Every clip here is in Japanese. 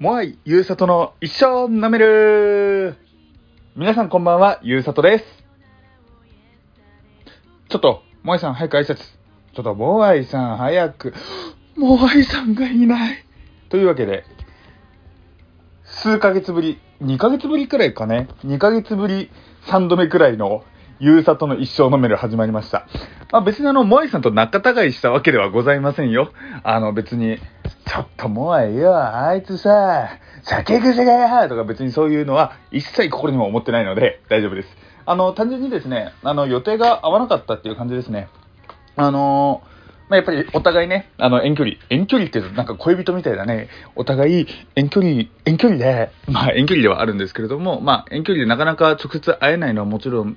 モアイ、ゆうさとの一生舐める皆さんこんばんは、ゆうさとです。ちょっと、モアイさん早く挨拶。ちょっと、モアイさん早く。モアイさんがいない。というわけで、数ヶ月ぶり、2ヶ月ぶりくらいかね。2ヶ月ぶり、3度目くらいの、ゆうさとの一生飲める始まりました。まあ別にあの、モアイさんと仲違いしたわけではございませんよ。あの別に、ちょっとモアイよ、あいつさ、酒癖がやとか別にそういうのは一切心にも思ってないので大丈夫です。あの、単純にですね、あの、予定が合わなかったっていう感じですね。あのまあ、やっぱりお互いね、あの、遠距離。遠距離ってなんか恋人みたいだね。お互い遠距離、遠距離で、まあ遠距離ではあるんですけれども、まあ遠距離でなかなか直接会えないのはもちろん、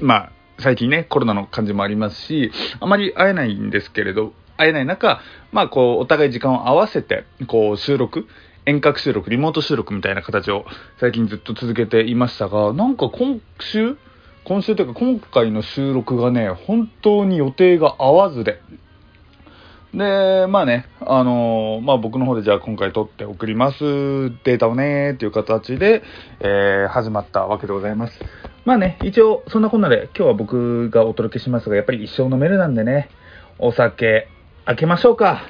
まあ最近ね、コロナの感じもありますし、あまり会えないんですけれど、会えない中、まあこう、お互い時間を合わせて、こう収録、遠隔収録、リモート収録みたいな形を最近ずっと続けていましたが、なんか今週今週というか今回の収録がね、本当に予定が合わずで、で、まあね、あのーまあ僕の方でじゃあ今回撮って送ります、データをね、っていう形で、えー始まったわけでございます。まあね、一応そんなこんなで今日は僕がお届けしますが、やっぱり一生飲めるなんでね、お酒、開けましょうか。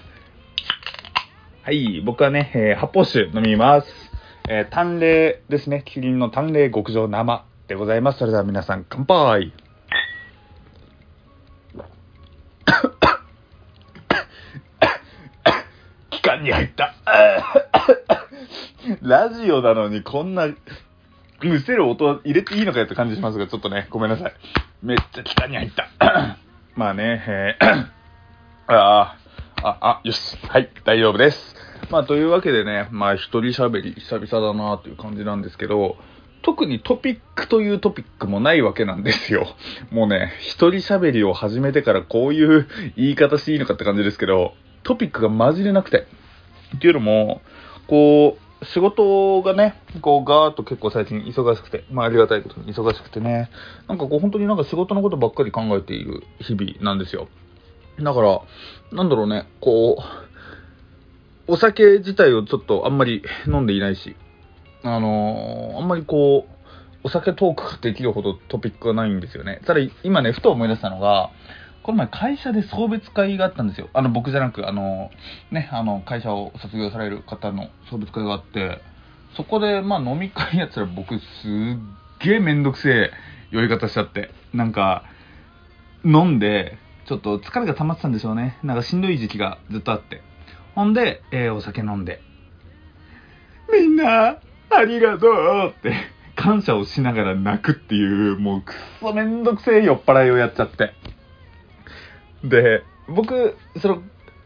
はい、僕はね、えー発泡酒飲みます。えー、淡麗ですね、キリンの淡麗極上生でございます。それでは皆さん乾杯。気管に入った。ラジオなのにこんな、むせる音入れていいのかよって感じしますが、ちょっとね、ごめんなさい。めっちゃ気管に入った。まあね、えー あーあ、あ、よし。はい、大丈夫です。まあ、というわけでね、まあ、一人喋り、久々だなという感じなんですけど、特にトピックというトピックもないわけなんですよ。もうね、一人喋りを始めてからこういう言い方していいのかって感じですけど、トピックがマジでなくて。っていうのも、こう、仕事がね、こうガーッと結構最近忙しくて、まあありがたいことに忙しくてね、なんかこう本当になんか仕事のことばっかり考えている日々なんですよ。だから、なんだろうね、こう、お酒自体をちょっとあんまり飲んでいないし、あのーあんまりこう、お酒トークができるほどトピックがないんですよね。ただ今ね、ふと思い出したのが、この前会社で送別会があったんですよ。あの、僕じゃなく、あの、ね、あの、会社を卒業される方の送別会があって、そこで、まあ飲み会やったら僕すっげえめんどくせえ酔い方しちゃって、なんか、飲んで、ちょっと疲れが溜まってたんでしょうね。なんかしんどい時期がずっとあって。ほんで、えーお酒飲んで、みんな、ありがとうって、感謝をしながら泣くっていう、もうくっそめんどくせえ酔っ払いをやっちゃって。で、僕、その、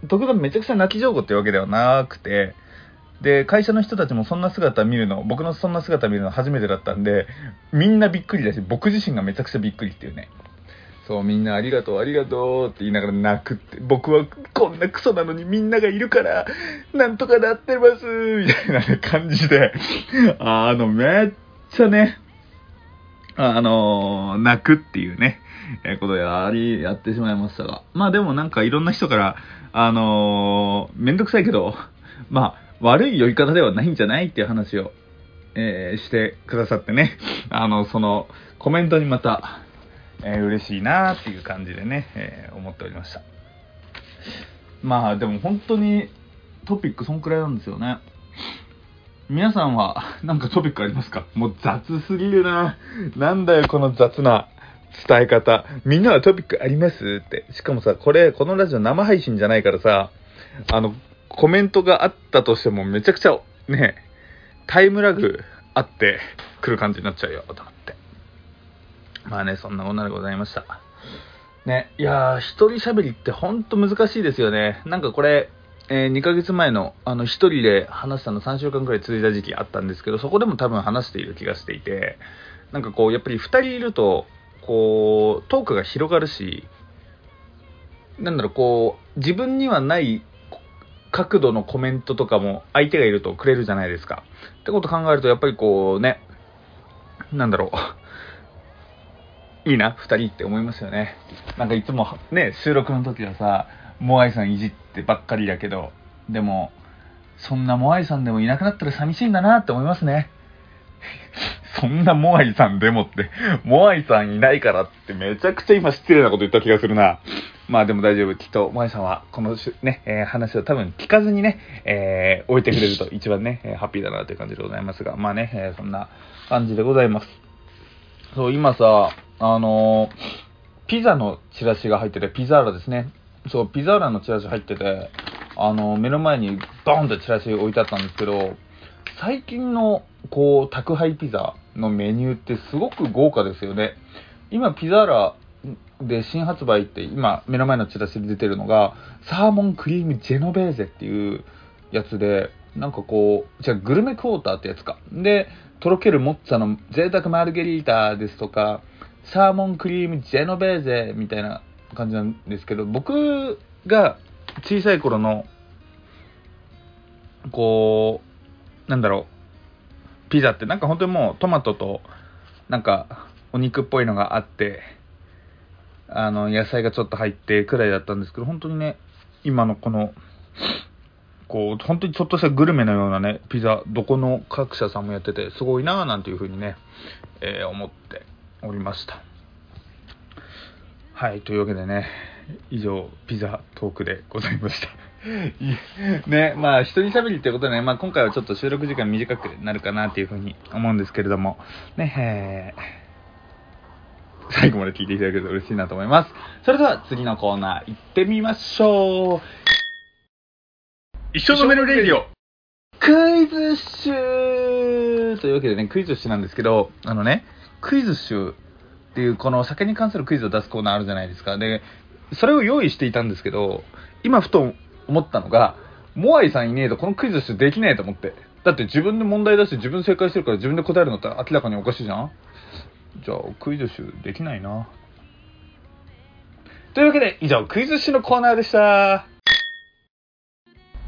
特段めちゃくちゃ泣き上手っていうわけではなくて、で、会社の人たちもそんな姿見るの、僕のそんな姿見るの初めてだったんで、みんなびっくりだし、僕自身がめちゃくちゃびっくりっていうね。そう、みんなありがとう、ありがとうって言いながら泣くって、僕はこんなクソなのにみんながいるから、なんとかなってます、みたいな感じで、あの、めっちゃね、あの泣くっていうね、えことやり、やってしまいましたが。まあでもなんかいろんな人から、あのーめんどくさいけど、まあ、悪い酔い方ではないんじゃないっていう話を、えーしてくださってね、あの、その、コメントにまた、えー嬉しいなっていう感じでね、えー思っておりました。まあでも本当にトピックそんくらいなんですよね。皆さんはなんかトピックありますか？もう雑すぎるな。なんだよこの雑な伝え方。みんなはトピックありますって。しかもさ、これ、このラジオ生配信じゃないからさ、あの、コメントがあったとしてもめちゃくちゃね、タイムラグあってくる感じになっちゃうよ、と思って。まあね、そんな女でございました。ね、いやー、一人喋りってほんと難しいですよね。なんかこれ、え2ヶ月前の、あの、一人で話したの3週間くらい続いた時期あったんですけど、そこでも多分話している気がしていて、なんかこう、やっぱり2人いると、こう、トークが広がるし、なんだろう、こう、自分にはない角度のコメントとかも相手がいるとくれるじゃないですか。ってこと考えると、やっぱりこうね、なんだろう、いいな、二人って思いますよね。なんかいつもね、収録の時はさ、モアイさんいじってばっかりだけど、でも、そんなモアイさんでもいなくなったら寂しいんだなって思いますね。そんなモアイさんでもって、モアイさんいないからってめちゃくちゃ今失礼なこと言った気がするな。まあでも大丈夫。きっと、モアイさんはこのね、えー話を多分聞かずにね、えー置いてくれると一番ね、えハッピーだなという感じでございますが、まあね、えそんな感じでございます。そう、今さ、あのピザのチラシが入ってて、ピザーラですね。そう、ピザーラのチラシ入ってて、あの目の前にドーンってチラシ置いてあったんですけど、最近のこう宅配ピザのメニューってすごく豪華ですよね。今ピザーラで新発売って今目の前のチラシで出てるのがサーモンクリームジェノベーゼっていうやつでなんかこうじゃあグルメクォーターってやつか。でとろけるモッツァの贅沢マルゲリータですとかサーモンクリームジェノベーゼみたいな感じなんですけど僕が小さい頃のこうなんだろう、ピザってなんか本当にもうトマトとなんかお肉っぽいのがあって、あの野菜がちょっと入ってくらいだったんですけど、本当にね、今のこの、こう、本当にちょっとしたグルメのようなね、ピザ、どこの各社さんもやってて、すごいなぁなんていうふうにね、えー思っておりました。はい、というわけでね、以上、ピザトークでございました。い ね、まあ、一人喋りってことでね、まあ、今回はちょっと収録時間短くなるかなっていうふうに思うんですけれども、ね、えー 最後まで聞いていただけると嬉しいなと思います。それでは次のコーナー行ってみましょう。一生飲めるレディオクイズッシュというわけでね、クイズッシュなんですけど、あのね、クイズッシュっていうこの酒に関するクイズを出すコーナーあるじゃないですか。で、それを用意していたんですけど、今ふと思ったのが、モアイさんいねえとこのクイズッシュできねえと思って。だって自分で問題出して自分正解してるから自分で答えるのって明らかにおかしいじゃん？じゃあクイズッシュできないな。というわけで以上クイズッシュのコーナーでした。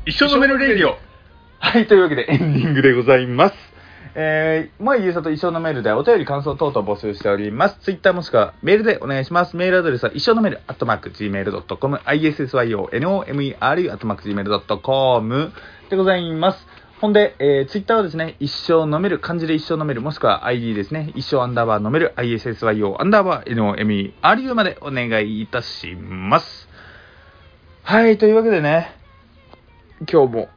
一生飲めるレディオはい、というわけでエンディングでございます。えー、前ゆうさと一生のメールでお便り感想等々募集しております。ツイッターもしくはメールでお願いします。メールアドレスは一生のメール、アットマーク、gmail.com、issyonomeru、アットマーク、gmail.com でございます。ほんで、えー、ツイッターはですね、一生飲める、漢字で一生飲める、もしくは ID ですね、一生アンダーバー飲める、issyo アンダーバー nomeru までお願いいたします。はい、というわけでね、今日も、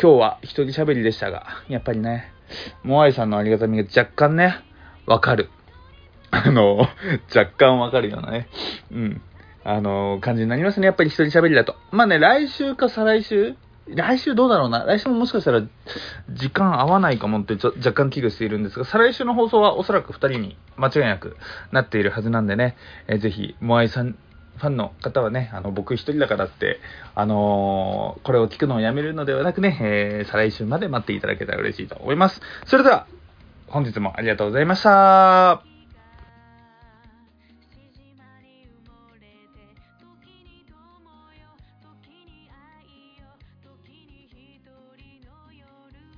今日は一人喋りでしたが、やっぱりね、モアイさんのありがたみが若干ね、わかる。あの、若干わかるようなね、うん、あの、感じになりますね、やっぱり一人喋りだと。まあね、来週か再来週？来週どうだろうな？来週ももしかしたら時間合わないかもって若干危惧しているんですが、再来週の放送はおそらく2人に間違いなくなっているはずなんでね、えーぜひ、モアイさんファンの方はね、あの、僕一人だからって、あのーこれを聞くのをやめるのではなくね、えー再来週まで待っていただけたら嬉しいと思います。それでは、本日もありがとうございました。